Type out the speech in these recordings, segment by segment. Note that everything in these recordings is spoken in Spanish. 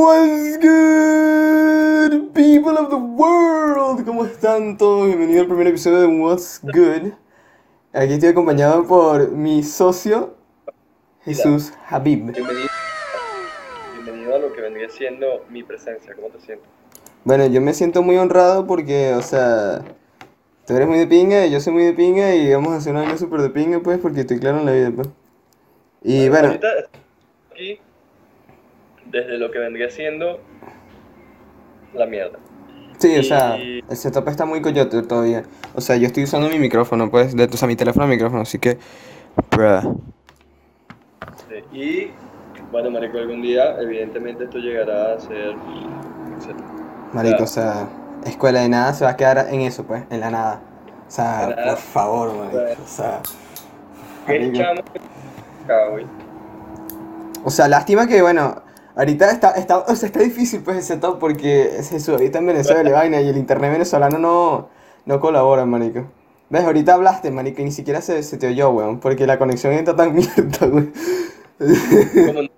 What's good, people of the world? ¿Cómo están todos? Bienvenido al primer episodio de What's Good. Aquí estoy acompañado por mi socio, Jesús Habib. Bienvenido, bienvenido a lo que vendría siendo mi presencia. ¿Cómo te sientes? Bueno, yo me siento muy honrado porque, o sea, tú eres muy de pinga y yo soy muy de pinga y vamos a hacer una vida súper de pinga, pues, porque estoy claro en la vida, pues. Y bueno, Ahorita aquí, desde lo que vendría siendo la mierda. sí, o sea, el setup está muy coyote todavía. O sea, yo estoy usando mi micrófono, pues, de, o sea, mi teléfono de micrófono, así que, bruh. Sí, Y, bueno, marico, algún día, evidentemente, esto llegará a ser... Marico, o sea, escuela de nada se va a quedar en eso, pues, en la nada. O sea, por favor, marico, o sea... O sea, lástima que, bueno, ahorita está, está, o sea, está difícil pues el setup porque se ahorita en Venezuela vaina y el internet venezolano no, no colabora, marico. ¿Ves? Ahorita hablaste, marico, y ni siquiera se, se te oyó, weón, porque la conexión está tan mierda, weón. ¿Cómo no?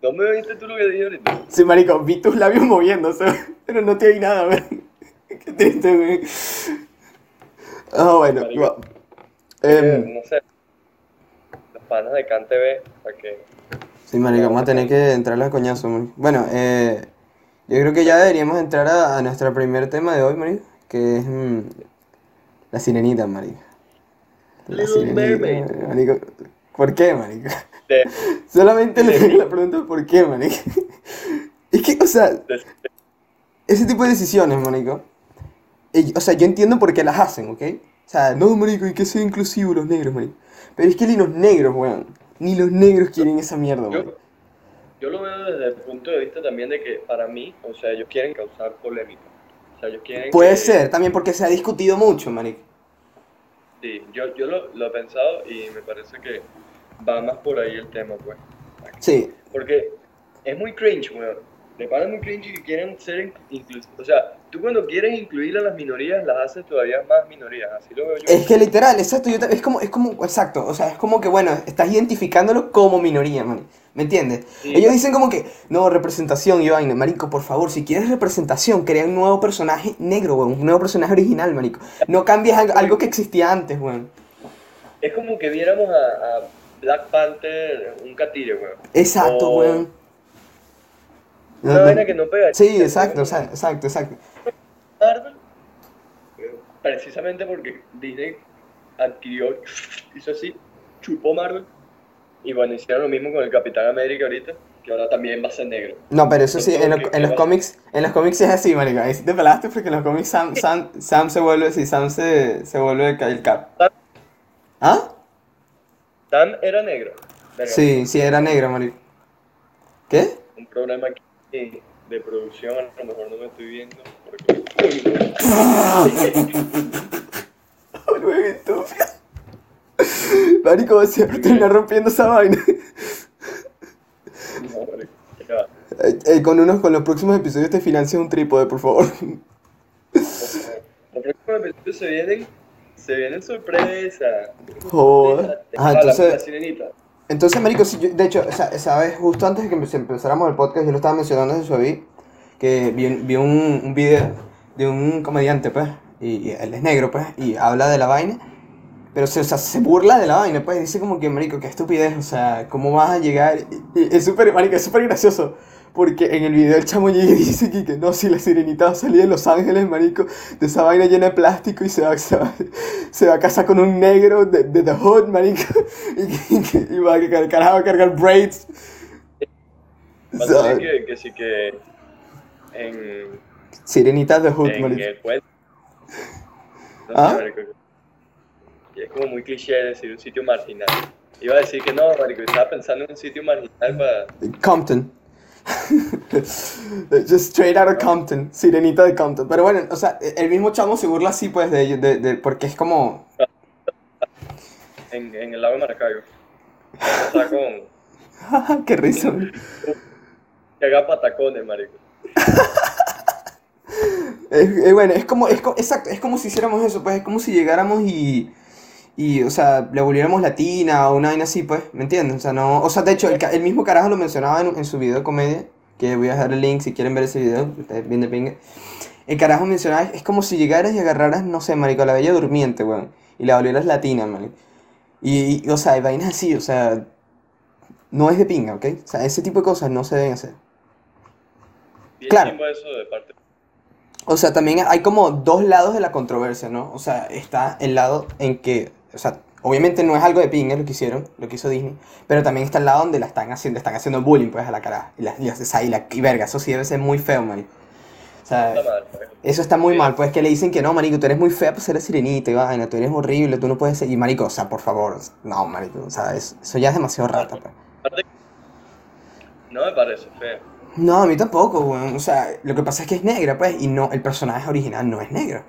¿No me oíste tú lo que dije ahorita? Sí, marico, vi tus labios moviéndose, pero no te oí nada, weón. Qué triste, weón. Ah, bueno, Marico. va. Em, no sé. Los panas de CanTV, para que... Sí, marico, vamos a tener que entrarle a coñazo, marico. Bueno, eh, yo creo que ya deberíamos entrar a, a nuestro primer tema de hoy, marico, que es mm, la sirenita, marico. La Little Mermaid. marico. ¿Por qué, marico? De, Solamente le de- tengo la pregunta ¿por qué, marico? Es que, o sea, de- ese tipo de decisiones, marico, eh, o sea, yo entiendo por qué las hacen, ¿ok? O sea, no, marico, hay que ser inclusivos los negros, marico. Pero es que los negros, weón, ni los negros quieren esa mierda, Yo, yo lo veo desde el punto de vista también de que para mí, o sea, ellos quieren causar polémica. O sea, ellos quieren Puede que- ser, también porque se ha discutido mucho, marico. Sí, yo, yo lo, lo he pensado y me parece que va más por ahí el tema, pues. Sí, Porque es muy cringe, weón. Me parece muy cringe que quieren ser inclusivos. O sea, tú cuando quieres incluir a las minorías, las haces todavía más minorías. Así lo veo yo. es que literal, exacto, yo es como, es como, exacto, o sea, es como que, bueno, estás identificándolo como minoría, man, ¿me entiendes? Sí. Ellos dicen como que, no, representación y vaina, marico, por favor, si quieres representación, crea un nuevo personaje negro, weón, un nuevo personaje original, marico. No cambies algo, que existía antes, weón. Es como que viéramos a, a Black Panther, un catire, weón. Exacto, O weón. Una No, vaina que no pega. Sí, exacto, exacto, exacto. Marvel, precisamente porque Disney adquirió, hizo así, chupó Marvel. Y bueno, hicieron lo mismo con el Capitán América ahorita, que ahora también va a ser negro. No, pero eso sí, en, lo- Entonces, en los ¿qué cómics, en los cómics es así, marico. Ahí sí te pelaste porque en los cómics Sam, Sam, Sam se vuelve, sí, Sam se, se vuelve el, ca- el cap. ¿Ah? Sam era negro. Sí, sí, era negro, marico. ¿Qué? Un problema aquí de producción, a lo mejor no me estoy viendo. Güey, estúpido. Marico, siempre termina rompiendo esa vaina. Eh, eh, con unos, con los próximos episodios te financia un trípode, por favor. Los próximos episodios se vienen, se vienen sorpresas. Joder. Ah, entonces-. Entonces, marico, si yo- de hecho, sabes, justo antes de que empe- empezáramos el podcast, yo lo estaba mencionando en Suaví, que vi, vi un, un video de un comediante, pues, y, y él es negro, pues, y habla de la vaina, pero se, o sea, se burla de la vaina, pues, dice como que, marico, qué estupidez, o sea, ¿cómo vas a llegar? Y, y es súper, marico, es súper gracioso, porque en el video el chamo llega y dice que, que no, si la sirenita va a salir de Los Ángeles, marico, de esa vaina llena de plástico y se va, se va, se va a casar con un negro de, de The Hood, marico, y, y, y va a cargar, va a cargar braids. Que sí que en, Sirenita de Hood, en el. No ¿Ah? sé, marico. Y es como muy cliché decir un sitio marginal. Iba a decir que no, marico, estaba pensando en un sitio marginal para... Compton. Just straight out of Compton. Sirenita de Compton. Pero bueno, o sea, el mismo chamo se burla así, pues, de ellos, de, de- porque es como... En, en el lago de Maracaibo. Está con... Qué risa. Que haga patacones, marico. Es, es bueno, es como, es exacto, es como si hiciéramos eso, pues, es como si llegáramos y, y, o sea, le volviéramos latina o una vaina así, pues, ¿me entiendes? O sea, no, o sea, de hecho, el, el mismo carajo lo mencionaba en, en su video de comedia, que voy a dejar el link si quieren ver ese video, ustedes bien de pinga. El carajo mencionaba, es como si llegaras y agarraras, no sé, marico, a la bella durmiente, weón, y la volvieras latina, marico. Y, y, o sea, hay vainas así, o sea, no es de pinga, ¿ok? O sea, ese tipo de cosas no se deben hacer. Bien Claro. eso de parte. O sea, también hay como dos lados de la controversia, ¿no? O sea, está el lado en que, o sea, obviamente no es algo de pinga lo que hicieron, lo que hizo Disney, pero también está el lado donde la están haciendo, están haciendo bullying, pues, a la cara. Y, la, y, sea, y, la, y verga, eso sí debe ser muy feo, man. O sea, Está mal, pues. eso está muy Sí. mal, pues, que le dicen que no, marico, tú eres muy fea para ser sirenita y vaina, tú eres horrible, tú no puedes ser... Y, marico, o sea, por favor, no, marico, o sea, es- eso ya es demasiado rata, pues. No me parece feo. No, a mí tampoco, weón. O sea, lo que pasa es que es negra, pues, y no, el personaje original no es negro.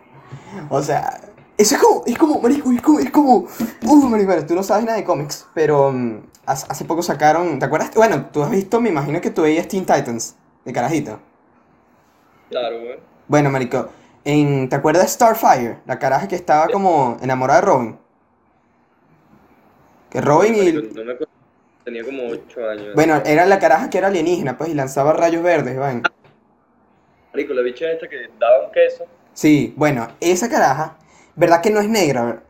O sea, eso es como, es como, marico, es como, es como, uh, marico, tú no sabes nada de cómics, pero mm, hace, poco sacaron, ¿te acuerdas? Bueno, tú has visto, me imagino que tú veías Teen Titans, de carajito. Claro, güey. Bueno, marico, en, ¿te acuerdas de Starfire? La caraja que estaba como enamorada de Robin. Que Robin y... No me acuerdo. Tenía como 8 años. Bueno, era la caraja que era alienígena, pues, y lanzaba rayos verdes, vaina. Marico, la bicha esta que daba un queso. Sí, bueno, esa caraja, ¿verdad que no es negra?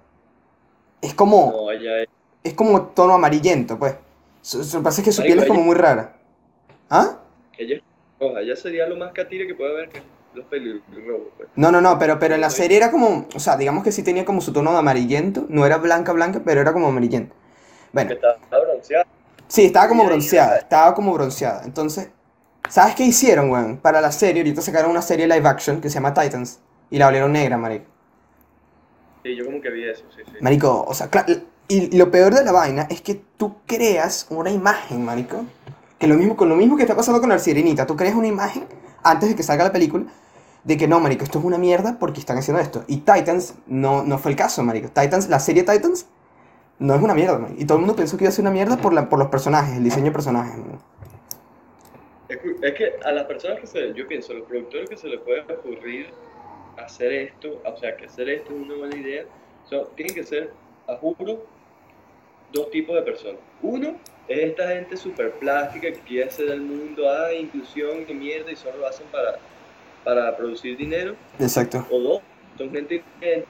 Es como, No, ella es. es como tono amarillento, pues. Su, su- pasa que su Marico, piel es como ella- muy rara. ¿Ah? Ella es. Ella sería lo más catire que puede haber que los pelirrojos, pues. No, no, no, pero, pero en la serie era como, o sea, digamos que sí tenía como su tono de amarillento, no era blanca, blanca, pero era como amarillento. Bueno, Que estaba bronceada. Sí, estaba como bronceada, estaba como bronceada. Entonces, ¿sabes qué hicieron, weón? Para la serie, ahorita sacaron una serie live action que se llama Titans, y la volvieron negra, marico. Sí, yo como que vi eso, sí, sí. Marico, o sea, y lo peor de la vaina es que tú creas una imagen, marico. Que lo mismo, con lo mismo que está pasando con la sirenita, tú creas una imagen antes de que salga la película de que no, marico, esto es una mierda porque están haciendo esto. Y Titans no, no fue el caso, marico. Titans, la serie Titans no es una mierda, marico. Y todo el mundo pensó que iba a ser una mierda por, la, por los personajes, el diseño de personajes. que- es que a las personas que se, yo pienso, a los productores que se les puede ocurrir hacer esto, o sea, que hacer esto es una buena idea, son, tienen que ser, a juro, dos tipos de personas. Uno es esta gente súper plástica que quiere hacer el mundo, ah, inclusión, que mierda, y solo lo hacen para, para producir dinero. Exacto. O dos, son gente que,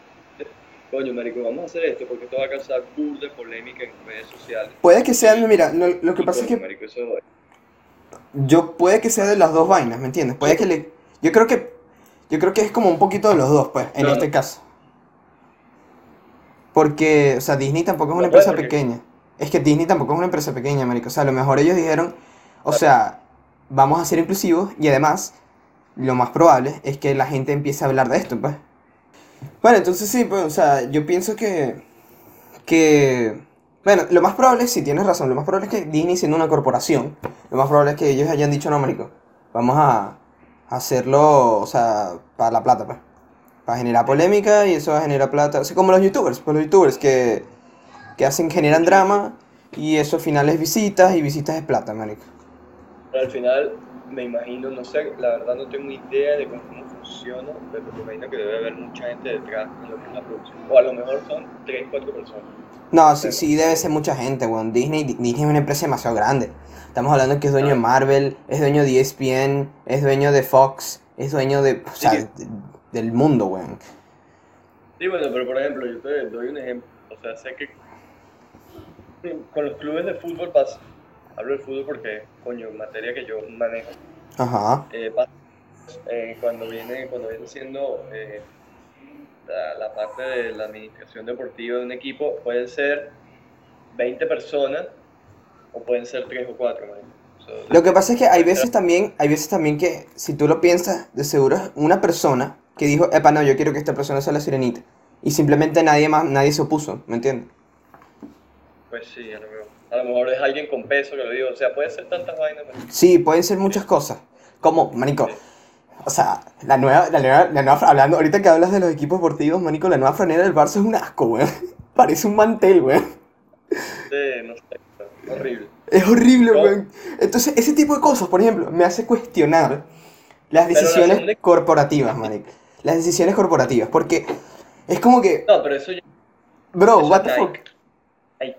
coño, marico, vamos a hacer esto porque esto va a causar burda polémica en redes sociales. Puede que sea, mira, lo, lo que pasa es que marico, eso Yo puede que sea de las dos vainas, ¿me entiendes? Puede que le yo creo que yo creo que es como un poquito de los dos, pues, en No, este no. caso. Porque, o sea, Disney tampoco es una No empresa porque- pequeña. Es que Disney tampoco es una empresa pequeña, marico. O sea, a lo mejor ellos dijeron, o sea, vamos a ser inclusivos y además lo más probable es que la gente empiece a hablar de esto, pues. Bueno, entonces sí, pues, o sea, yo pienso que que bueno, lo más probable si tienes razón, lo más probable es que Disney siendo una corporación, lo más probable es que ellos hayan dicho, no, marico, vamos a hacerlo, o sea, para la plata, pues. Para generar polémica y eso va a generar plata. O como los youtubers, pues los youtubers que, que hacen, generan drama y eso al final es visitas y visitas es plata, marico. Pero al final, me imagino, no sé, la verdad no tengo idea de cómo, funciona, pero me imagino que debe haber mucha gente detrás de lo que es la producción. O a lo mejor son 3, 4 personas. No, sí, sí debe ser mucha gente, weón. Disney, Disney es una empresa demasiado grande. Estamos hablando que es dueño de Marvel, es dueño de ESPN, es dueño de Fox, es dueño de, o sea, Sí. de- del mundo, weón. Sí, bueno, pero por ejemplo, yo te doy un ejemplo. O sea, sé que con los clubes de fútbol pasa. Hablo del fútbol porque, coño, materia que yo manejo. Ajá. eh, eh, cuando viene cuando viene siendo eh, la, la parte de la administración deportiva de un equipo pueden ser 20 personas o pueden ser 3 o 4 Lo que pasa es que hay veces también, hay veces también que, si tú lo piensas, de seguro es una persona que dijo, epa, no, yo quiero que esta persona sea la sirenita. Y simplemente nadie más, nadie se opuso, ¿me entiendes? pues sí a lo, mejor, a lo mejor es alguien con peso que lo digo o sea puede ser tantas vainas marico. Sí, pueden ser muchas cosas. Como, manico, o sea, la nueva, la nueva, la nueva, hablando, ahorita que hablas de los equipos deportivos, manico, la nueva franela del Barça es un asco, weón. Parece un mantel, weón. Sí, no sé horrible Es horrible, No. weón. Entonces, ese tipo de cosas, por ejemplo, me hace cuestionar las la decisiones corporativas, manico. Las decisiones corporativas, porque es como que, no pero eso ya bro, eso what the fuck. Nike.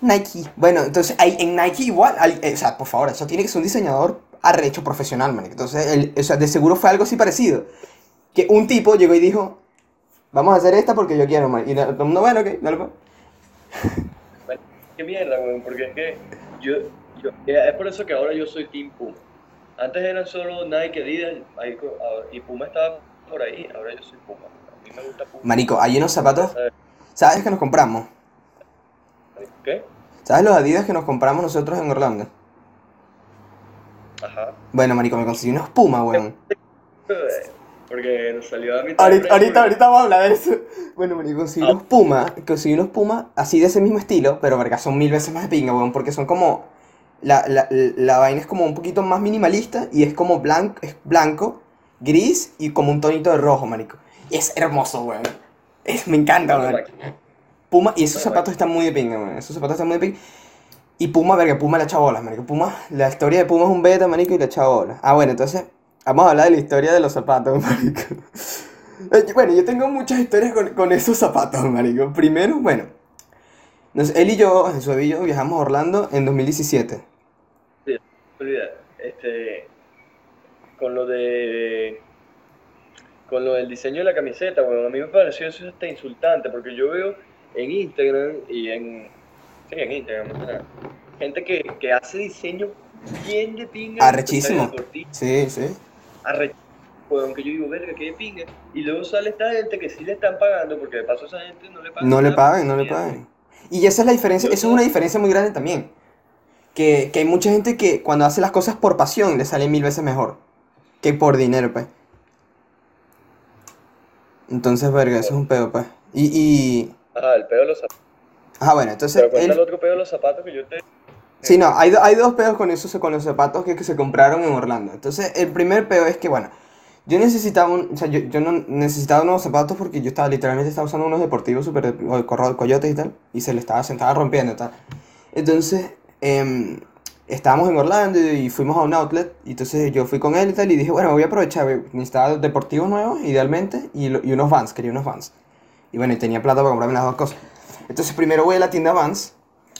Nike. Bueno, entonces hay, en Nike igual, hay- eh, o sea, por favor, eso tiene que ser un diseñador arrecho profesional, marico. Entonces, el, o sea, de seguro fue algo así parecido. Que un tipo llegó y dijo, vamos a hacer esta porque yo quiero, marico. Y todo el mundo, bueno, ok, dale pues. Qué mierda, weón, porque es que yo, yo- eh, es por eso que ahora yo soy Team Puma. Antes eran solo Nike, Adidas, y Puma estaba por ahí, ahora yo soy Puma. A mí me gusta Puma. Marico, hay unos zapatos, ¿Sabes? ¿sabes que nos compramos? ¿Qué? ¿Sabes los Adidas que nos compramos nosotros en Orlando? Ajá. Bueno, marico, me conseguí unos Puma, weón. Porque nos salió a mitad Ahorita, ahorita, vamos a hablar de eso. Bueno, marico, conseguí unos Puma, conseguí unos Puma así de ese mismo estilo, pero verga, son mil veces más de pinga, weón, porque son como... La, la, la vaina es como un poquito más minimalista y es como blanco, es blanco, gris y como un tonito de rojo, marico. Y es hermoso, weón. Es, me encanta, weón. Puma, y esos zapatos están muy de pinga, weón. Esos zapatos están muy de pinga. Y Puma, verga, Puma le echa bolas, marico. Puma, la historia de Puma es un beta, marico, y le echa bolas. Ah, bueno, entonces, vamos a hablar de la historia de los zapatos, marico. Eh, Bueno, yo tengo muchas historias con, con esos zapatos, marico. Primero, bueno, nos- él y yo, Jesús y yo, viajamos a Orlando en 2017. olvida, este, con lo de, con lo del diseño de la camiseta, bueno, a mí me pareció eso hasta insultante, porque yo veo en Instagram y en, sí, en Instagram, que nada, gente que, que hace diseño bien de pinga. Arrechísimo. Sí, sí. arre- weón, que yo digo, verga, que de pinga, y luego sale esta gente que sí le están pagando, porque de paso esa gente no le pagan. No le paguen, no le paguen. Y esa es la diferencia, eso es una diferencia muy grande también. Que, que hay mucha gente que cuando hace las cosas por pasión le sale mil veces mejor que por dinero, pues. Entonces, verga, eso es un pedo, pues. Y, y... Ajá, el pedo de los zapatos. Ah, bueno, entonces... Pero cuenta el otro pedo de los zapatos que yo te... Sí, no, hay, hay dos pedos con esos, con los zapatos que, que se compraron en Orlando. Entonces, el primer peo es que, bueno, yo necesitaba un, o sea, yo, yo no necesitaba unos zapatos porque yo estaba, literalmente estaba usando unos deportivos super, coyotes y tal, y se le estaba, se estaba rompiendo y tal. Entonces, em, estábamos en Orlando y fuimos a un outlet, y entonces yo fui con él y tal, y dije, bueno, voy a aprovechar, necesitaba deportivos nuevos, idealmente, y, lo- y unos Vans, quería unos Vans. Y bueno, y tenía plata para comprarme las dos cosas. Entonces, primero voy a la tienda Vans,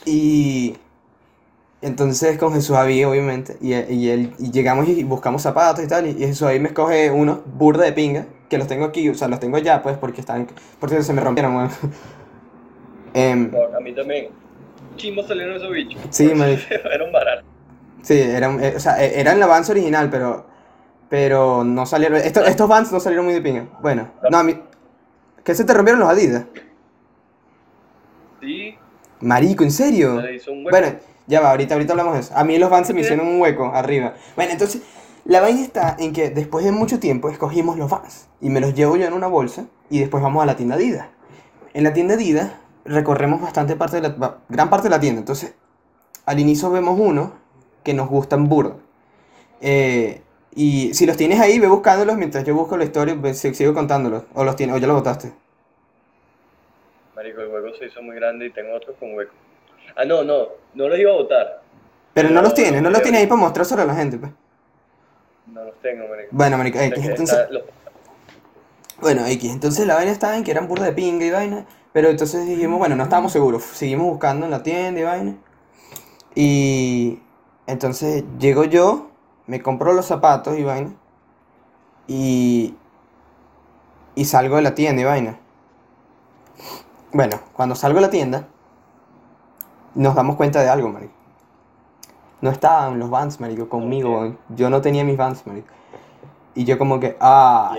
y... Entonces con Jesús Aví, obviamente, y, y, él, y llegamos y buscamos zapatos y tal, y, y Jesús Aví me escoge unos burda de pinga, que los tengo aquí, o sea, los tengo ya, pues, porque están, porque se me rompieron, weón. No, a mí también. Chimbo salieron esos bichos. Sí, marico. Eran baratos. sí, eran, eh, o sea, eh, eran la Vans original, pero, pero no salieron, estos, estos Vans no salieron muy de pinga. Bueno, no, a mí, ¿qué se te rompieron los Adidas? Sí, Marico, ¿en serio? Bueno, ya va, ahorita, ahorita hablamos de eso. A mí los Vans se me hicieron un hueco arriba. Bueno, entonces, la vaina está en que después de mucho tiempo escogimos los Vans y me los llevo yo en una bolsa y después vamos a la tienda Adidas. En la tienda Adidas recorremos bastante parte de la, gran parte de la tienda. Entonces, al inicio vemos uno que nos gustan burda. Eh, y si los tienes ahí, ve buscándolos mientras yo busco la historia, ve- si- sigo contándolos. O los tienes, o ya los botaste. Marico, el hueco se hizo muy grande y tengo otros con hueco. Ah, no, no, no los iba a botar. Pero no No, los tienes, no no los tienes ahí para mostrárselo a la gente, pues. No los tengo, marico. Bueno, marico, X, entonces... los- Bueno, X, entonces la vaina estaba en que eran burda de pinga y vaina, pero entonces dijimos, bueno, no estábamos seguros, seguimos buscando en la tienda y vaina. Y entonces llego yo, me compro los zapatos y vaina, y, y salgo de la tienda y vaina. Bueno, cuando salgo de la tienda, nos damos cuenta de algo, marico. No estaban los Vans, marico, conmigo, Ok. weón. Yo no tenía mis Vans, marico. Y yo como que, ah,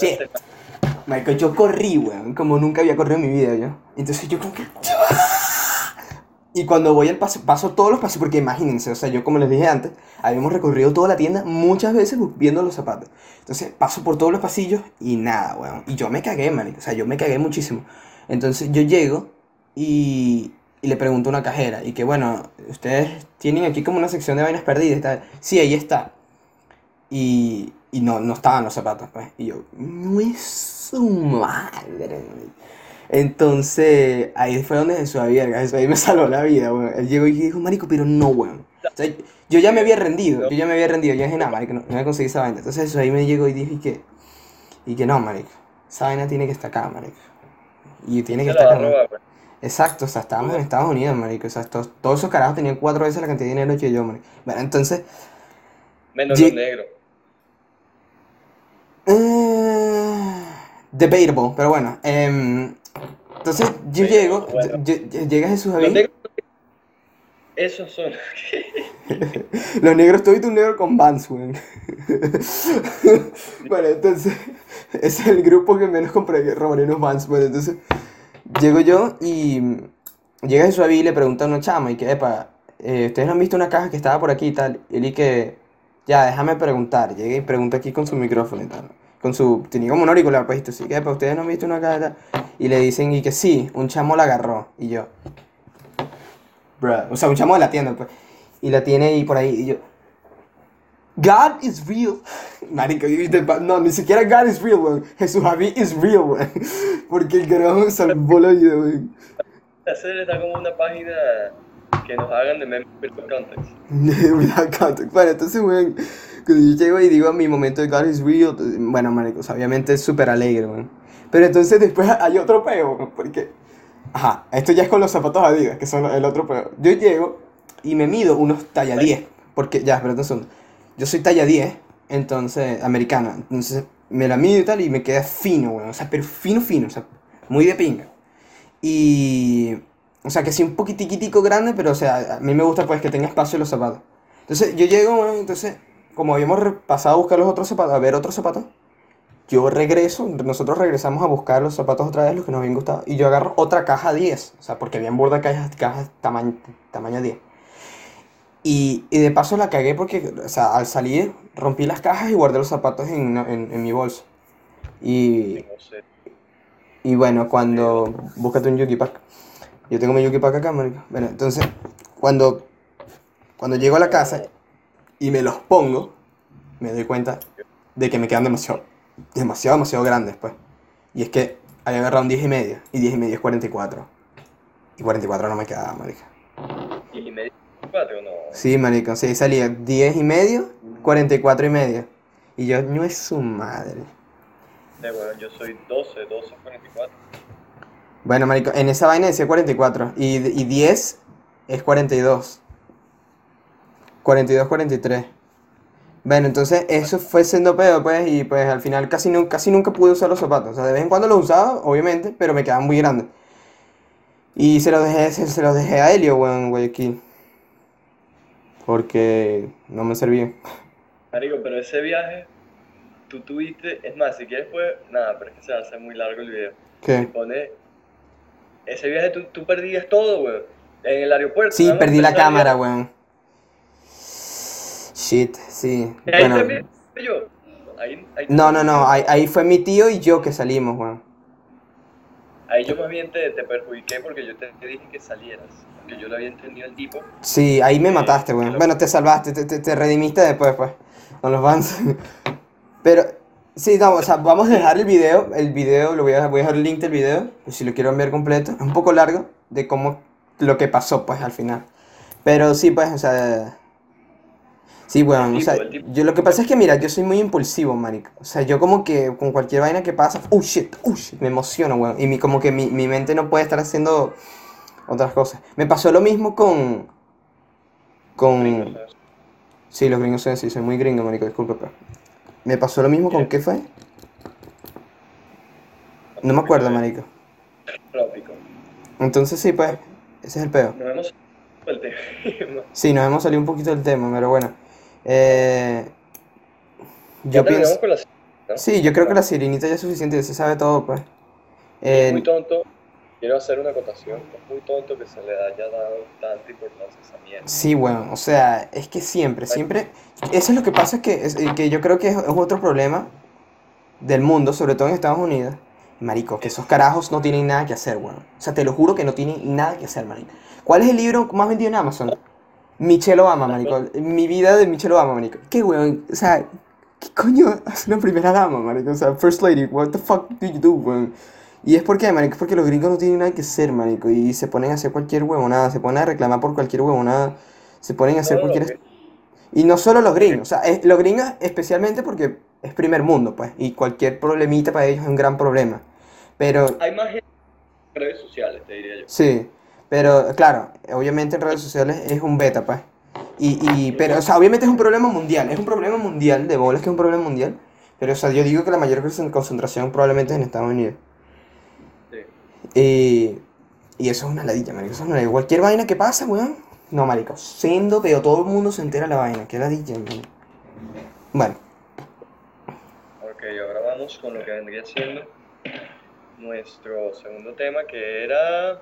shit. Marico, yo corrí, weón, como nunca había corrido en mi vida yo. Entonces yo como que... Y cuando voy al paso, paso todos los pasos, porque imagínense, o sea, yo como les dije antes, habíamos recorrido toda la tienda muchas veces viendo los zapatos. Entonces paso por todos los pasillos y nada, weón. Y yo me cagué, marico, o sea, yo me cagué muchísimo. Entonces yo llego y, y le pregunto a una cajera, y que bueno, ustedes tienen aquí como una sección de vainas perdidas, tal. Sí, ahí está. Y, y no, no estaban los zapatos, pues. Y yo, no es su madre. Marico". Entonces, ahí fue donde Jesús había, Jesús ahí me salvó la vida, weón. Él llegó y dijo, marico, pero no, weón. O sea, yo ya me había rendido, yo ya me había rendido, yo dije, nada, marico, no, no voy a conseguir esa vaina. Entonces Jesús ahí me llegó y dijo, y que, y que no, marico, esa vaina tiene que estar acá, marico. Y tiene que estar acá. robar, pues. Exacto, o sea, estábamos en Estados Unidos, marico. O sea, estos- todos esos carajos tenían cuatro veces la cantidad de dinero que yo, marico. Bueno, entonces, Menos los negros. Eh, debatable, pero bueno. em, entonces yo Sí, llego, bueno. ll- ll- llega Jesús Los Javi, negros. Esos son. los negros, tú y un negro con Vans. Bueno, entonces, ese es el grupo que menos compré, robaré unos Vans. Bueno, entonces, llego yo y llega Jesús Javi y le pregunta a una chama y que, epa, eh, ¿ustedes no han visto una caja que estaba por aquí y tal? Y él y que, ya, déjame preguntar. Llega y pregunta aquí con su micrófono y tal. Con su, tenía como un auricular puesto, así que, epa, ¿ustedes no han visto una caja y? Y le dicen y que sí, un chamo la agarró. Y yo, bruh, o sea, un chamo de la tienda, pues. Y la tiene ahí por ahí. Y yo, God is real. Marico, y no, ni siquiera God is real, weón. Jesús Javi is real, weón. Porque el carajo salvó la vida, weón. Hacer está como una página que nos hagan de memes with context. Without. Bueno, entonces, weón, cuando yo llego y digo mi momento de God is real, bueno, marico, obviamente es súper alegre, weón. Pero entonces después hay otro peo, porque, ajá, esto ya es con los zapatos Adidas, que son el otro peo. Yo llego y me mido unos talla 10, porque, ya, espérate un segundo. Yo soy talla 10, entonces, americana, entonces me la mido y tal y me queda fino, weón, o sea, pero fino, fino, o sea, muy de pinga. Y, o sea, que sí un poquitiquitico grande, pero, o sea, a mí me gusta pues que tenga espacio en los zapatos. Entonces, yo llego, entonces, como habíamos pasado a buscar los otros zapatos, a ver otros zapatos, yo regreso, nosotros regresamos a buscar los zapatos otra vez, los que nos habían gustado, y yo agarro otra caja 10, o sea, porque habían borda cajas, cajas tamaño, tamaño 10. Y, y de paso la cagué porque, o sea, al salir rompí las cajas y guardé los zapatos en, en, en mi bolso. Y, y bueno, cuando. Búscate un Yuki Pack. Yo tengo mi Yuki Pack acá, marico. Bueno, entonces, cuando. Cuando llego a la casa y me los pongo, me doy cuenta de que me quedan demasiado. Demasiado, demasiado grandes, pues. Y es que había agarrado un 10 y medio. Y 10 y medio es 44. Y 44 no me quedaba, marica. Y medio cuatro, no. Sí, marico, sí, salía 10 y medio, 44 y medio. Y yo, no es su madre. Eh, bueno, yo soy 12, 12, 44. Bueno, marico, en esa vaina decía 44 y, y 10 es 42. 42, 43. Bueno, entonces eso fue siendo pedo, pues, y pues al final casi, nu- casi nunca pude usar los zapatos. O sea, de vez en cuando los usaba, obviamente, pero me quedaban muy grandes. Y se los dejé, se, se los dejé a Helio, weón, en Guayaquil. Porque no me servían. Marico, pero ese viaje, tú tuviste, es más, si quieres pues, nada, pero es que se va a hacer muy largo el video. Si ¿Qué? pone, ese viaje tú, tú perdías todo, weón, en el aeropuerto. Sí, perdí la el cámara, weón. Shit, sí. Y ahí Bueno, también, yo, ahí, ahí no, no, no, ahí, ahí fue mi tío y yo que salimos, weón. Ahí yo más bien te, te perjudiqué porque yo te dije que salieras, porque yo lo había entendido al tipo. Sí, ahí me Sí, mataste, weón. Bueno, te salvaste, te, te, te redimiste después, pues, con los Vans. Pero, sí, no, o sea, vamos a dejar el video, el video, lo voy a, voy a dejar el link del video, pues si lo quiero enviar completo. Es un poco largo de cómo, lo que pasó, pues, al final. Pero sí, pues, o sea... Sí, weón, o sea, yo lo que pasa es que, mira, yo soy muy impulsivo, marico. O sea, yo como que con cualquier vaina que pasa, oh shit, oh shit, me emociono, weón. Y mi, como que mi, mi mente no puede estar haciendo otras cosas. Me pasó lo mismo con... Con... Sí, los gringos son así, soy muy gringo, marico, disculpa, pero... Me pasó lo mismo con qué fue. No me acuerdo, marico. Trópico. Entonces sí, pues, ese es el peo. Nos vemos el tema. Sí, nos hemos salido un poquito del tema, pero bueno. Eh, yo pienso... con la ¿no? Sí, yo creo que la sirenita ya es suficiente, ya se sabe todo, pues. Es muy tonto, quiero hacer una acotación, es muy tonto que se le haya dado tanta importancia a esa mierda. Sí, bueno, o sea, es que siempre, siempre, eso es lo que pasa, es que, es, que yo creo que es, es otro problema del mundo, sobre todo en Estados Unidos, marico, que esos carajos no tienen nada que hacer, weón. O sea, te lo juro que no tienen nada que hacer, marico. ¿Cuál es el libro más vendido en Amazon? Michelle Obama, marico. Mi vida de Michelle Obama, marico. ¿Qué, weón? O sea, ¿qué coño hace una primera dama, marico? O sea, First Lady, what the fuck do you do, weón? Y es porque, marico, es porque los gringos no tienen nada que hacer, marico. Y se ponen a hacer cualquier huevonada, se ponen a reclamar por cualquier huevonada, se ponen a hacer cualquier... que- Y no solo los gringos, o sea, es- los gringos especialmente porque es primer mundo, pues, y cualquier problemita para ellos es un gran problema. Pero, Hay más gente en redes sociales, te diría yo. sí, pero claro, obviamente en redes sociales es un beta, pues. Y, y, pero, o sea, obviamente es un problema mundial, es un problema mundial, de bolas que es un problema mundial, pero, o sea, yo digo que la mayor concentración probablemente es en Estados Unidos. Y, eso es una ladilla, marico, eso es una ladilla. Cualquier vaina que pasa, weón, no, marico, siendo, pero todo el mundo se entera la vaina, qué ladilla, weón. Bueno, Ok, ahora vamos con lo que vendría siendo nuestro segundo tema, que era...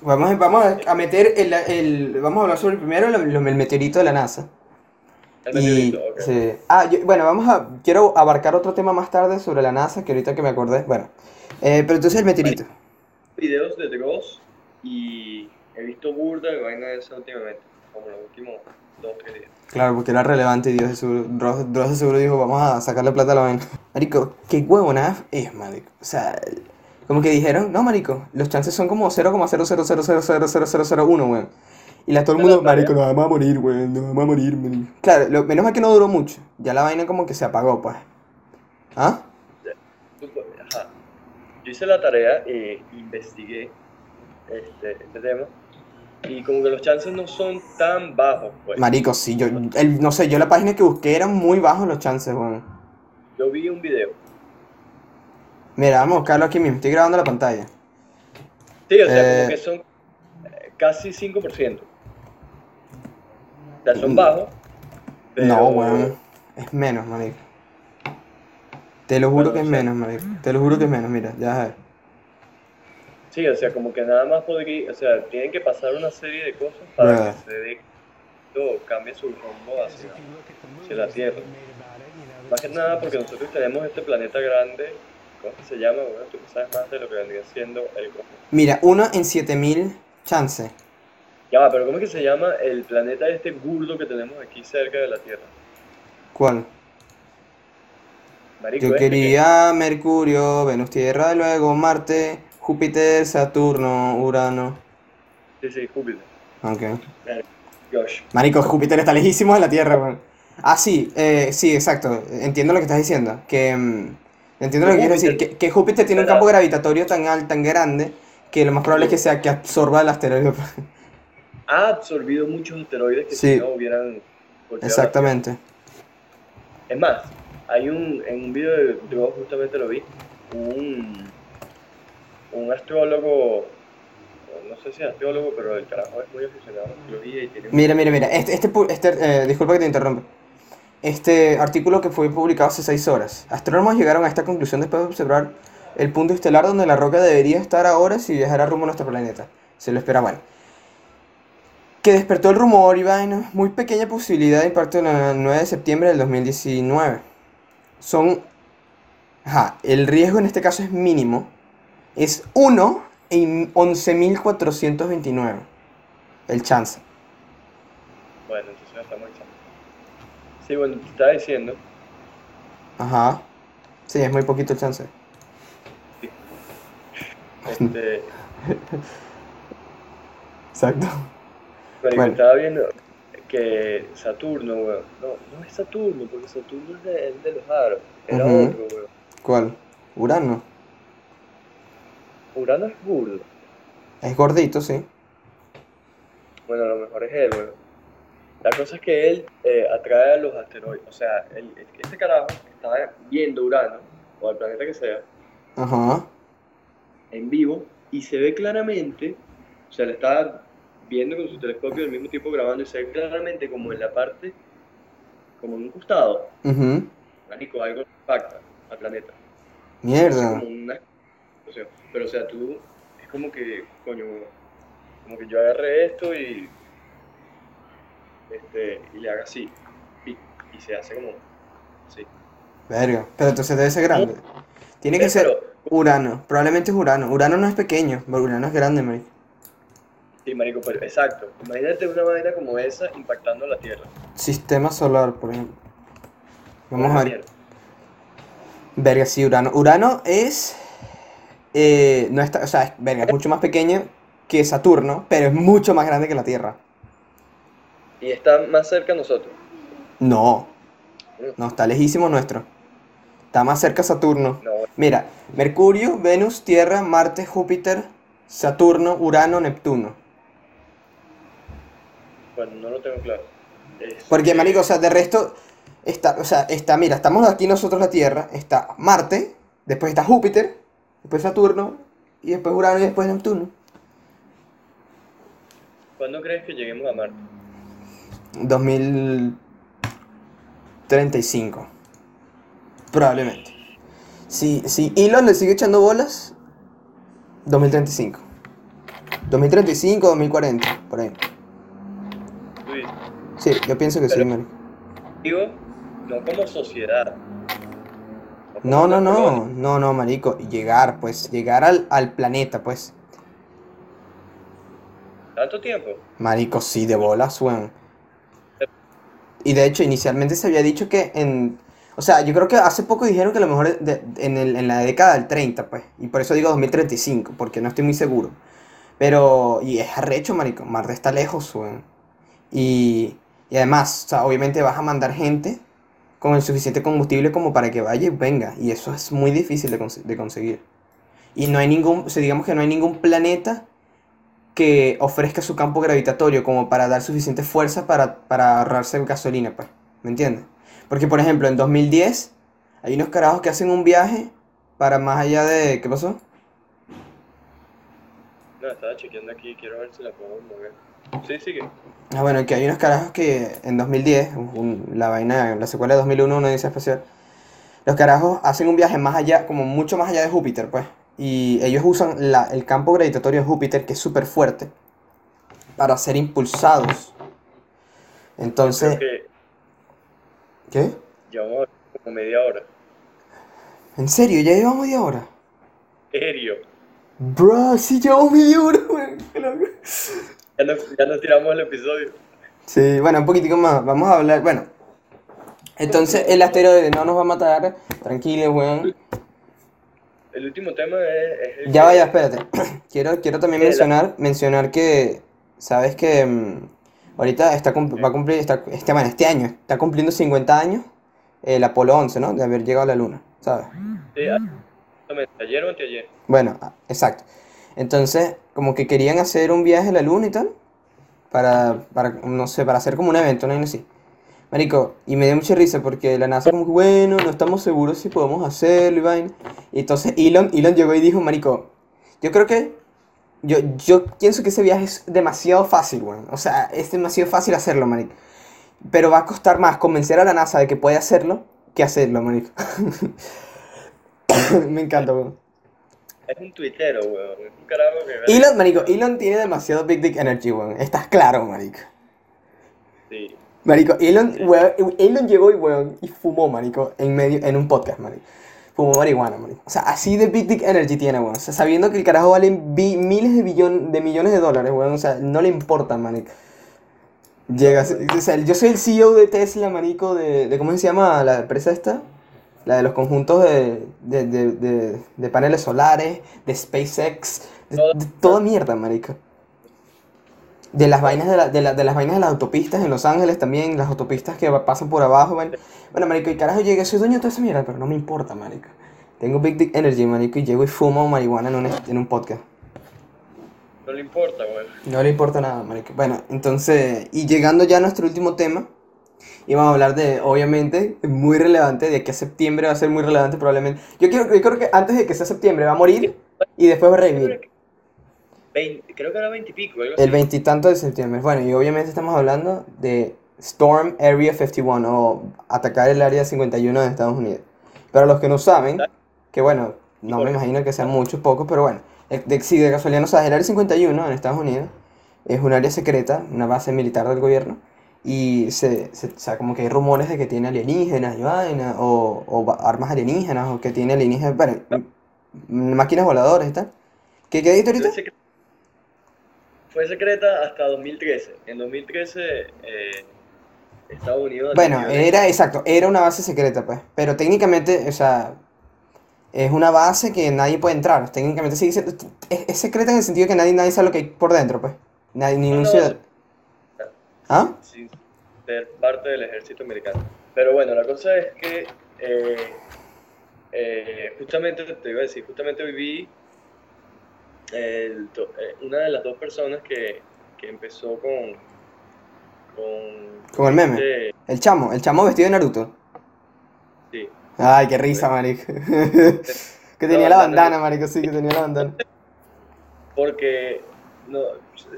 vamos, a- vamos a- meter el, el, vamos a hablar sobre primero el, el meteorito de la NASA. El Y, meteorito, ok. sí. Ah, yo- bueno, vamos a. Quiero abarcar otro tema más tarde sobre la NASA, que ahorita que me acordé. Bueno, eh, pero entonces el meteorito. Videos de Dross y he visto burda de vaina de esa últimamente, como los últimos dos tres días. Claro, porque era relevante y Dios de seguro, Dross, Dross de seguro dijo, vamos a sacarle plata a la vaina. Marico, qué huevonada es, marico. O sea, como que dijeron, no, marico, los chances son como 0,000000001, weón. Y la todo el mundo, marico, nos vamos a morir, weón, nos vamos a morir, marico. Claro, lo, menos mal que no duró mucho. Ya la vaina como que se apagó, pues. ¿Ah? Yo hice la tarea e investigué este, este tema y como que los chances no son tan bajos, pues. Marico, sí, yo, el, no sé, yo la página que busqué eran muy bajos los chances, weón. Yo vi un video. Mira, vamos a buscarlo aquí mismo, estoy grabando la pantalla. Sí, o sea, Eh. como que son eh, casi 5%. O sea, son bajos. Pero... No, weón, es menos, marico. Te lo juro Bueno, que es o sea- menos, marico. Te lo juro que es menos, mira, ya ver. Sí, o sea, como que nada más podría, o sea, tienen que pasar una serie de cosas para que se dé, todo cambie su rumbo hacia, hacia la Tierra. Más que nada porque nosotros tenemos este planeta grande, ¿cómo es que se llama? Bueno, tú sabes más de lo que vendría siendo el cosmos. Mira, uno en 7000 chance. Ya va, pero ¿cómo es que se llama el planeta este gordo que tenemos aquí cerca de la Tierra? ¿Cuál? Marico, Yo que- quería Mercurio, Venus, Tierra, luego Marte, Júpiter, Saturno, Urano. Sí, sí, Júpiter. Ok. Marico, Júpiter está lejísimo de la Tierra, weón. Ah, sí, eh, sí, exacto. Entiendo lo que estás diciendo. Que. mm, entiendo lo que quieres decir. Que, que Júpiter tiene un campo gravitatorio tan alto, tan grande, que lo más probable es que sea que absorba el asteroide. Ha absorbido muchos asteroides que Sí. si no hubieran Exactamente. Es más, hay un, en un video de Dross justamente lo vi, un, un astrólogo, no sé si es astrólogo, pero el carajo es muy aficionado a Mira, mira, mira. Este, este, este, eh, disculpa que te interrumpa. Este artículo que fue publicado hace 6 horas. Astrónomos llegaron a esta conclusión después de observar el punto estelar donde la roca debería estar ahora si viajara rumbo a nuestro planeta. Se lo espera, bueno. Que despertó el rumor y vaina. Muy pequeña posibilidad de impacto en el 9 de septiembre del 2019. Son. Ajá, el riesgo en este caso es mínimo. Es 1 en 11.429. El chance. Bueno, entonces no estamos echando. Sí, bueno, te estaba diciendo, Ajá. Sí, es muy poquito el chance. este, Exacto. Bueno. estaba viendo que Saturno, weón, no, no es Saturno, porque Saturno es de, es de los aros, era otro, weón. ¿Cuál? Urano. Urano es burdo. Es gordito, sí. Bueno, a lo mejor es él, weón. La cosa es que él eh, atrae a los asteroides. O sea, él- este carajo estaba viendo Urano, o el planeta que sea, Ajá. en vivo, y se ve claramente, o sea, le estaba viendo con su telescopio al mismo tiempo grabando, y se ve claramente como en la parte, como en un costado, marico, algo impacta al planeta. Mierda. como una explosión. Pero, o sea, tú, es como que, coño, como que yo agarré esto y, este, y le haga así, y, y se hace como, así. Verga. Pero entonces debe ser grande. Tiene que ser Urano. Probablemente es Urano. Urano no es pequeño. pero Urano es grande, marico. Sí, marico, pero exacto. Imagínate una vaina como esa impactando la Tierra. Sistema solar, por ejemplo. Vamos a ver. Verga, sí, Urano. Urano es. eh, no está, o sea, es, verga, es mucho más pequeño que Saturno, pero es mucho más grande que la Tierra. Y está más cerca a nosotros. No. No, está lejísimo nuestro. Está más cerca Saturno. No, Mira, Mercurio, Venus, Tierra, Marte, Júpiter, Saturno, Urano, Neptuno. Bueno, no lo tengo claro. Porque, marico, o sea, de resto, está, o sea, está, mira, estamos aquí nosotros la Tierra, está Marte, después está Júpiter, después Saturno, y después Urano y después Neptuno. ¿Cuándo crees que lleguemos a Marte? 2035. Probablemente. Si, si Elon le sigue echando bolas, 2035. 2035, 2040, por ahí. Sí, yo pienso que sí, marico. Digo, no como sociedad. No, no, no, no, no, marico. Llegar, pues, llegar al, al planeta, pues. ¿Tanto tiempo? Marico, sí, de bolas, weón. Y de hecho, inicialmente se había dicho que en... O sea, yo creo que hace poco dijeron que a lo mejor de- en, el- en la década del 30, pues. Y por eso digo 2035, porque no estoy muy seguro. Pero... Y es arrecho, marico. Marte está lejos, weón. Y, y además, o sea, obviamente vas a mandar gente con el suficiente combustible como para que vaya y venga. Y eso es muy difícil de, cons- de conseguir. Y no hay ningún... O digamos que no hay ningún planeta que ofrezca su campo gravitatorio como para dar suficiente fuerza para, para ahorrarse gasolina, pues. ¿Me entiendes? Porque, por ejemplo, en 2010 hay unos carajos que hacen un viaje para más allá de... ¿Qué pasó? No, estaba chequeando aquí, quiero ver si la puedo mover. Sí, sigue. Ah, bueno, que hay unos carajos que en 2010, un- la vaina, la secuela de 2001, una odisea espacial, los carajos hacen un viaje más allá, como mucho más allá de Júpiter, pues. Y ellos usan la- el campo gravitatorio de Júpiter, que es súper fuerte, para ser impulsados. Entonces, que ¿qué? llevamos como media hora. ¿En serio? ¿Ya llevamos media hora? Serio. Bro, sí llevamos media hora, weón. Ya nos, ya nos tiramos el episodio. Sí, bueno, un poquitico más. Vamos a hablar. Bueno, entonces el asteroide no nos va a matar. Tranquilo, weón. El último tema es, es el Ya que- vaya, espérate. Quiero, quiero también la- mencionar, mencionar que, sabes que mm, ahorita está, va a cumplir, está, este, bueno, este año está cumpliendo 50 años el Apolo 11, ¿no? De haber llegado a la Luna, ¿sabes? Sí, ah, ayer o anteayer. Bueno, ah, exacto. Entonces, como que querían hacer un viaje a la Luna y tal, para, para, no sé, para hacer como un evento, ¿no? así. Marico, y me dio mucha risa porque la NASA como que, bueno, no estamos seguros si podemos hacerlo y. Y entonces Elon, Elon llegó y dijo, Marico, yo creo que, yo, yo pienso que ese viaje es demasiado fácil, weón. O sea, es demasiado fácil hacerlo, Marico. Pero va a costar más convencer a la NASA de que puede hacerlo que hacerlo, Marico. me encanta, weón. Es un tuitero, weón. Es un carajo que. Elon, marico, Elon tiene demasiado Big Dick Energy, weón. Estás claro, marico. Sí. Marico, Elon, weón, Elon llegó y, weón, y fumó, marico, en medio, en un podcast, marico. Fumó marihuana, marico. O sea, así de Big Dick Energy tiene, weón. O sea, sabiendo que el carajo vale miles de, billon, de millones de dólares, weón. O sea, no le importa, marico. Llega, o sea, yo soy el CEO de Tesla, marico, de, de ¿cómo se llama la empresa esta? La de los conjuntos de, de, de, de, paneles solares, de SpaceX, de, toda mierda, marico. De las vainas de, la- de, la- de las vainas de las autopistas en Los Ángeles también, las autopistas que pasan por abajo, man. Bueno, marico, y carajo llegué, soy dueño de toda esa mierda, pero no me importa, marico. Tengo Big Dick Energy, marico, y llego y fumo marihuana en un, en un podcast. No le importa, weón. No le importa nada, marico. Bueno, entonces, y llegando ya a nuestro último tema, íbamos a hablar de, obviamente, muy relevante, de que septiembre va a ser muy relevante probablemente. Yo, quiero, yo creo que antes de que sea septiembre va a morir y después va a revivir. 20, creo que era 20 y pico. El veintitanto de septiembre. Bueno, y obviamente estamos hablando de Storm Area 51 o atacar el área 51 de Estados Unidos. Para los que no saben, que bueno, no me imagino que sean muchos, pocos, pero bueno, de- si de casualidad no sabes, el área 51 en Estados Unidos es un área secreta, una base militar del gobierno, y se, se- o sea, como que hay rumores de que tiene alienígenas y vaina, o, o armas alienígenas, o que tiene alienígenas, bueno, máquinas voladoras y tal. ¿Qué, qué ahorita? Fue, secre- fue secreta hasta 2013. En 2013, eh, Estados Unidos. Bueno, era exacto, era una base secreta, pues. Pero técnicamente, o sea, es una base que nadie puede entrar. Técnicamente sí, es, es secreta en el sentido que nadie, nadie sabe lo que hay por dentro, pues. Nadie, ningún no, ciudadano. ¿Ah? sin ser parte del ejército americano. Pero bueno, la cosa es que eh, eh, justamente te iba a decir, justamente hoy vi el eh, una de las dos personas que, que empezó con, con... Con el meme. este- El chamo, el chamo vestido de Naruto. sí. Ay, qué risa, marico. que tenía la bandana, marico, sí, que tenía la bandana. Porque no,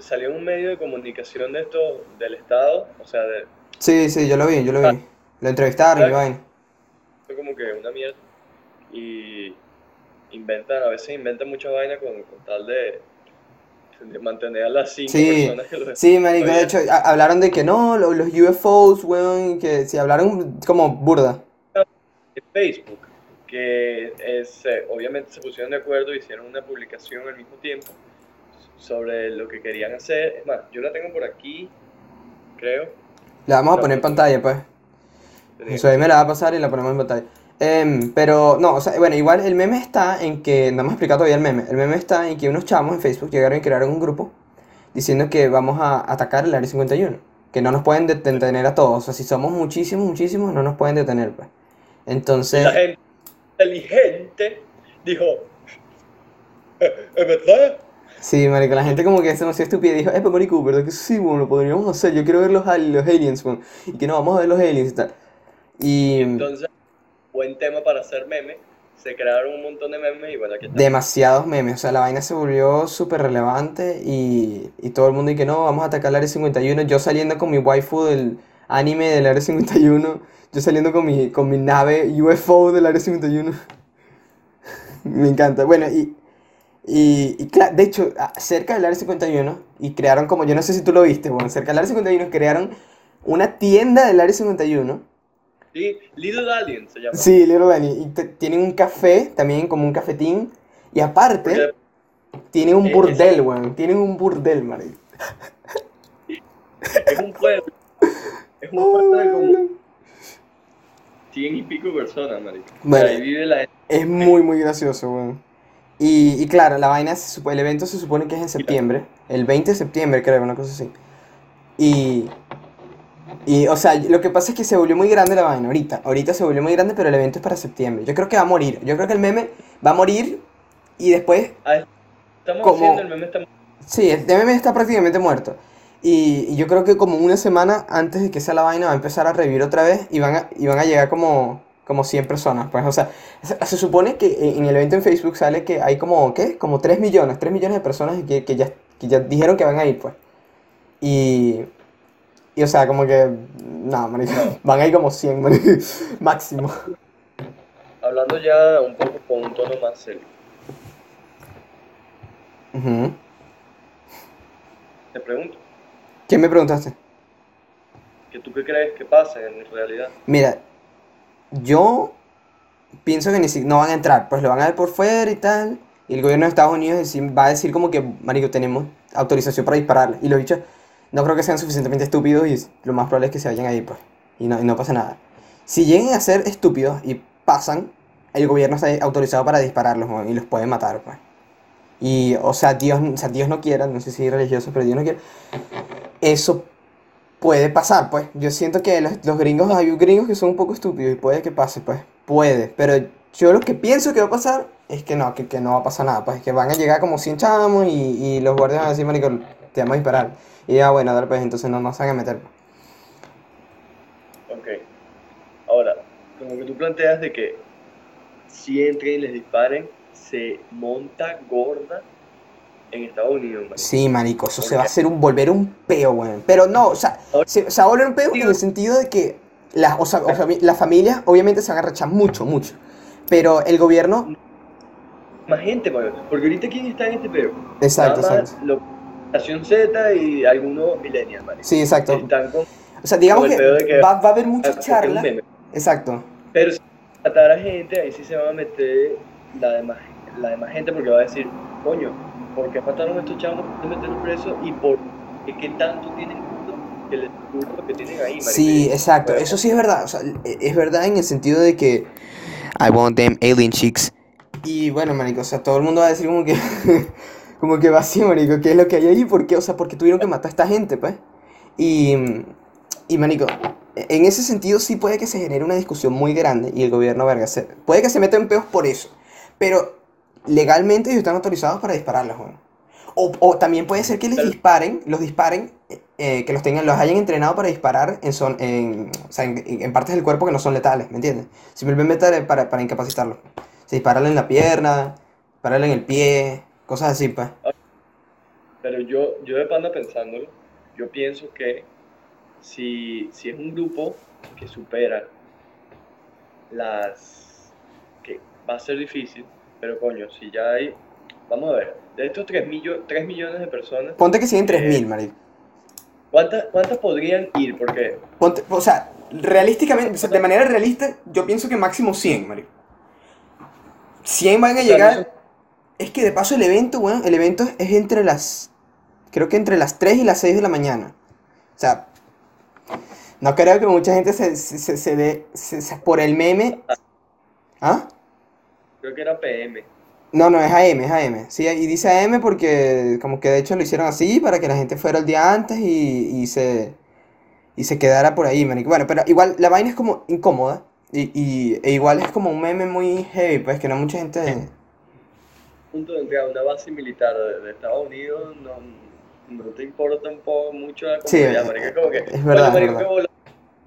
salió un medio de comunicación de esto del Estado, o sea, de, Sí, sí, yo lo vi, yo lo vi. Lo entrevistaron y vaina. fue como que una mierda. Y inventan, a veces inventan muchas vainas con, con tal de, de mantener a las cinco Sí, personas que lo Sí, marico, de hecho, a- hablaron de que no, lo- los UFOs, weón, que sí, hablaron como burda. Facebook, que es, eh, obviamente se pusieron de acuerdo y hicieron una publicación al mismo tiempo sobre lo que querían hacer. Es más, yo la tengo por aquí, creo. La vamos a poner en pantalla, pues. Eso ahí me la va a pasar y la ponemos en pantalla. Em, pero no, o sea, bueno, igual el meme está en que, no hemos explicado todavía el meme, el meme está en que unos chamos en Facebook llegaron y crearon un grupo diciendo que vamos a atacar el Área 51, que no nos pueden det- detener a todos, o sea, si somos muchísimos, muchísimos, no nos pueden detener, pues. Entonces, la gente inteligente dijo, "Eh, ¿es verdad? Sí, marico, la gente como que es demasiado estúpida y dijo, eh, pues marico, ¿verdad que sí, bueno, lo podríamos hacer? Yo quiero ver los, los aliens, bueno, y que no, vamos a ver los aliens y tal. Y Entonces, buen tema para hacer memes. Se crearon un montón de memes y bueno, aquí está. demasiados memes, o sea, la vaina se volvió súper relevante y, y todo el mundo y que no, vamos a atacar el Área 51, yo saliendo con mi waifu del anime del Área 51, yo saliendo con mi, con mi nave UFO del Área 51. Me encanta. Bueno, y, y, y de hecho, cerca del Área 51, y crearon como, yo no sé si tú lo viste, bueno, cerca del Área 51 crearon una tienda del Área 51. Sí, Little Alien se llama. Sí, Little Danny. Y te- tienen un café, también como un cafetín. Y aparte, tienen un Eh, burdel, weón. Tienen un burdel, marico. es un pueblo. Es un pueblo de como 100 y pico personas, marico. Bueno. Y ahí vive la gente. Es muy, muy gracioso, weón. Y, y claro, la vaina, se supo- el evento se supone que es en septiembre. El 20 de septiembre, creo, una cosa así. Y, y, o sea, lo que pasa es que se volvió muy grande la vaina ahorita. Ahorita se volvió muy grande, pero el evento es para septiembre. Yo creo que va a morir. Yo creo que el meme va a morir y después Estamos Como- haciendo el meme, estamos Sí, el meme está prácticamente muerto. Y, y yo creo que como una semana antes de que sea la vaina va a empezar a revivir otra vez y van a, y van a llegar como, como 100 personas. Pues, o sea, se, se supone que en el evento en Facebook sale que hay como, ¿qué? Como 3 millones, 3 millones de personas que, que ya, que ya dijeron que van a ir, pues. Y, y o sea, como que, no, marico, van a ir como 100, marico, máximo. hablando ya un poco con un tono más serio. Te pregunto, ¿Qué me preguntaste? ¿que tú qué crees que pasa en realidad? Mira, yo pienso que ni si no van a entrar, pues lo van a ver por fuera y tal. Y el gobierno de Estados Unidos va a decir como que, marico, tenemos autorización para dispararle. Y los bichos no creo que sean suficientemente estúpidos y lo más probable es que se vayan ahí, pues. Y no, y no pasa nada. Si llegan a ser estúpidos y pasan, el gobierno está autorizado para dispararlos y los puede matar, pues. Y, o sea, Dios, sea, Dios no quiera, no sé si religioso, pero Dios no quiera. Eso puede pasar, pues. Yo siento que los, gringos, hay gringos que son un poco estúpidos y puede que pase, pues. Puede. Pero yo lo que pienso que va a pasar es que no, que, que no va a pasar nada, pues. Que van a llegar como 100 chamos y, y los guardias van a decir, marico, te vamos a disparar. Y ya, bueno, dale, pues entonces no nos van a meter. Ok. Ahora, como que tú planteas de que si entren y les disparen, se monta gorda en Estados Unidos, marico. Sí, marico, eso se va a hacer un, volver un peo, weón. Pero no, o sea, se, se va a volver un peo en el sentido de que las, o sea, o sea, las familias obviamente se van a rechazar mucho, mucho. Pero el gobierno, Más gente, marico. Porque ahorita, ¿quién está en este peo? exacto, Nada más exacto. Nación Z y algunos millennials, marico. Sí, exacto. Están con O sea, digamos que que- va, va a haber charlas. meme. Exacto. Pero si matar a gente, ahí sí se van a meter la demás, la demás gente porque va a decir, coño, ¿por qué mataron a estos chavos? ¿Por qué meterlos presos? ¿Y por qué tanto tienen que les que tienen ahí, marico? Sí, exacto. bueno, Eso sí es verdad. O sea, e- es verdad en el sentido de que I want them alien chicks. Y bueno, marico, o sea, todo el mundo va a decir como que como que vacío, marico, ¿qué es lo que hay ahí? ¿Por qué? O sea, porque tuvieron que matar a esta gente, pues. Y y marico, en ese sentido sí puede que se genere una discusión muy grande y el gobierno verga se, puede que se meta en peos por eso. Pero legalmente ellos están autorizados para dispararlos, weón. O, o también puede ser que les disparen, los disparen eh, eh, que los tengan, los hayan entrenado para disparar en, son, en, o sea, en, en partes del cuerpo que no son letales, ¿me entiendes? Simplemente para, para incapacitarlos. Se dispararle en la pierna, dispararle en el pie, cosas así, pues. Pero yo, yo de panda pensándolo, yo pienso que si, si es un grupo que supera las... que va a ser difícil, pero coño, si ya hay... Vamos a ver, de estos 3, millo- 3 millones de personas, Ponte que siguen 3.000, Eh, marico. ¿cuántas, ¿cuántas podrían ir? Porque Ponte- o sea, realísticamente, o sea, de manera realista, yo pienso que máximo 100, marico. 100 van a sea, no llegar. Es que de paso el evento, weón, el evento es entre las. Creo que entre las 3 y las 6 de la mañana. O sea, no creo que mucha gente se, se, se, se dé. por el meme. ¿Ah? Creo que era PM. No, no, es AM, es AM. Sí, y dice AM porque como que de hecho lo hicieron así para que la gente fuera el día antes y, y se y se quedara por ahí, marico. Bueno, pero igual la vaina es como incómoda y, y e igual es como un meme muy heavy, pues que no mucha gente punto de entrada, una base militar de, de Estados Unidos, no, no te importa un poco mucho la Sí, comunidad, es- marico, como que, es verdad, "Coño, es verdad.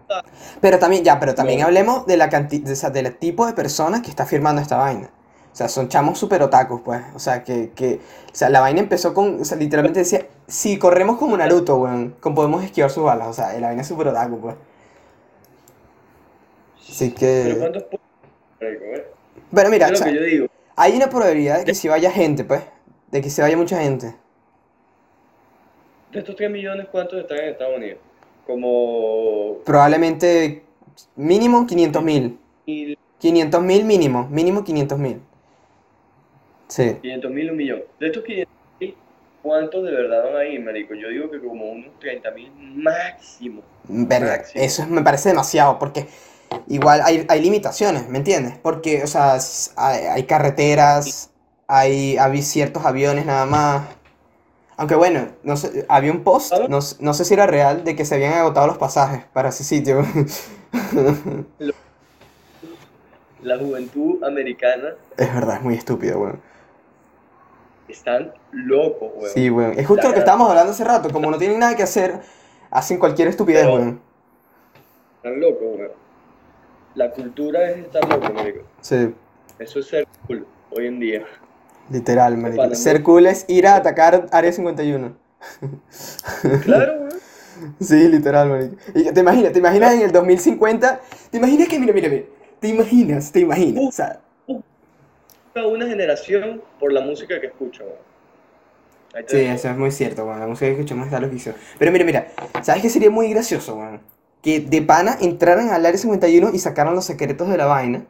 Qué bola". Pero también, ya, pero también hablemos de la cantidad, sea, del tipo de personas que está firmando esta vaina. O sea, son chamos super otakus, pues. O sea, que, que, o sea, la vaina empezó con, o sea, literalmente decía, si corremos como Naruto, weón, con podemos esquivar sus balas. O sea, la vaina es super otaku, pues. Así Pero que, ¿cuántos marico, eh? bueno, mira, Es o lo sea, que yo digo. hay una probabilidad de que si vaya gente, pues, de que se vaya mucha gente. De estos 3 millones, ¿cuántos están en Estados Unidos? Como Probablemente mínimo 500 mil. mil, 500 mil mínimo, mínimo 500 mil. Sí. 500 mil, un millón. De estos 500 mil, ¿cuántos de verdad van a ir, marico? Yo digo que como unos 30 mil máximo. Verga, Máximo. eso es- me parece demasiado, porque igual hay, hay limitaciones, ¿me entiendes? Porque, o sea, hay, hay carreteras, hay, hay ciertos aviones nada más. Aunque bueno, no sé, había un post, no, no sé si era real, de que se habían agotado los pasajes para ese sitio. La juventud americana Es verdad, es muy estúpido, weón. están locos, weón. Sí, weón. Es justo La lo que estábamos hablando hace rato, como no tienen nada que hacer, hacen cualquier estupidez, Pero- weón. Están locos, weón. La cultura es estar loco, marico. Sí, Eso es ser cool hoy en día. Literal, marico. Ser cool es ir a atacar Área 51. Claro, weón. Sí, literal, marico. Y te imaginas, te imaginas en el 2050, te imaginas que, mira, mira, mira, te imaginas, te imaginas, o sea, Toda una generación por la música que te sí, eso es muy cierto, weón, la música que escuchamos está loquísima. Pero mira, mira, ¿sabes qué sería muy gracioso, weón? Que de pana entraran al Área 51 y sacaran los secretos de la vaina,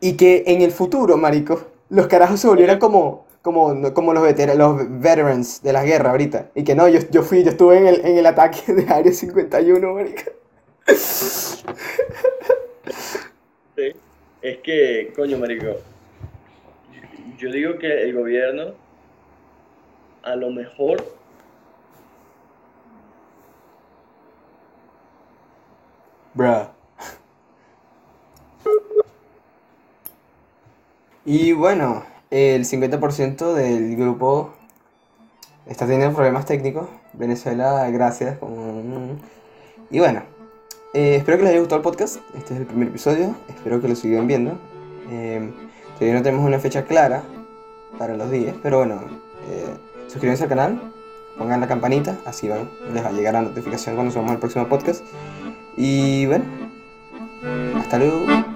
y que en el futuro, marico, los carajos se volvieran como, como, como los, veter- los veterans de la guerra ahorita, y que no, yo, yo fui, yo estuve en el, en el ataque de Área 51, marico. Sí. Es que, coño, marico. Yo digo que el gobierno, a lo mejor, Bruh. Y bueno, el 50% del grupo está teniendo problemas técnicos. Venezuela, gracias. como- Y bueno, eh, espero que les haya gustado el podcast. Este es el primer episodio. Espero que lo sigan viendo. Eh, todavía no tenemos una fecha clara para los días, pero bueno, eh, suscríbanse al canal, pongan la campanita, así van, les va a llegar la notificación cuando subamos el próximo podcast. Y bueno, hasta luego.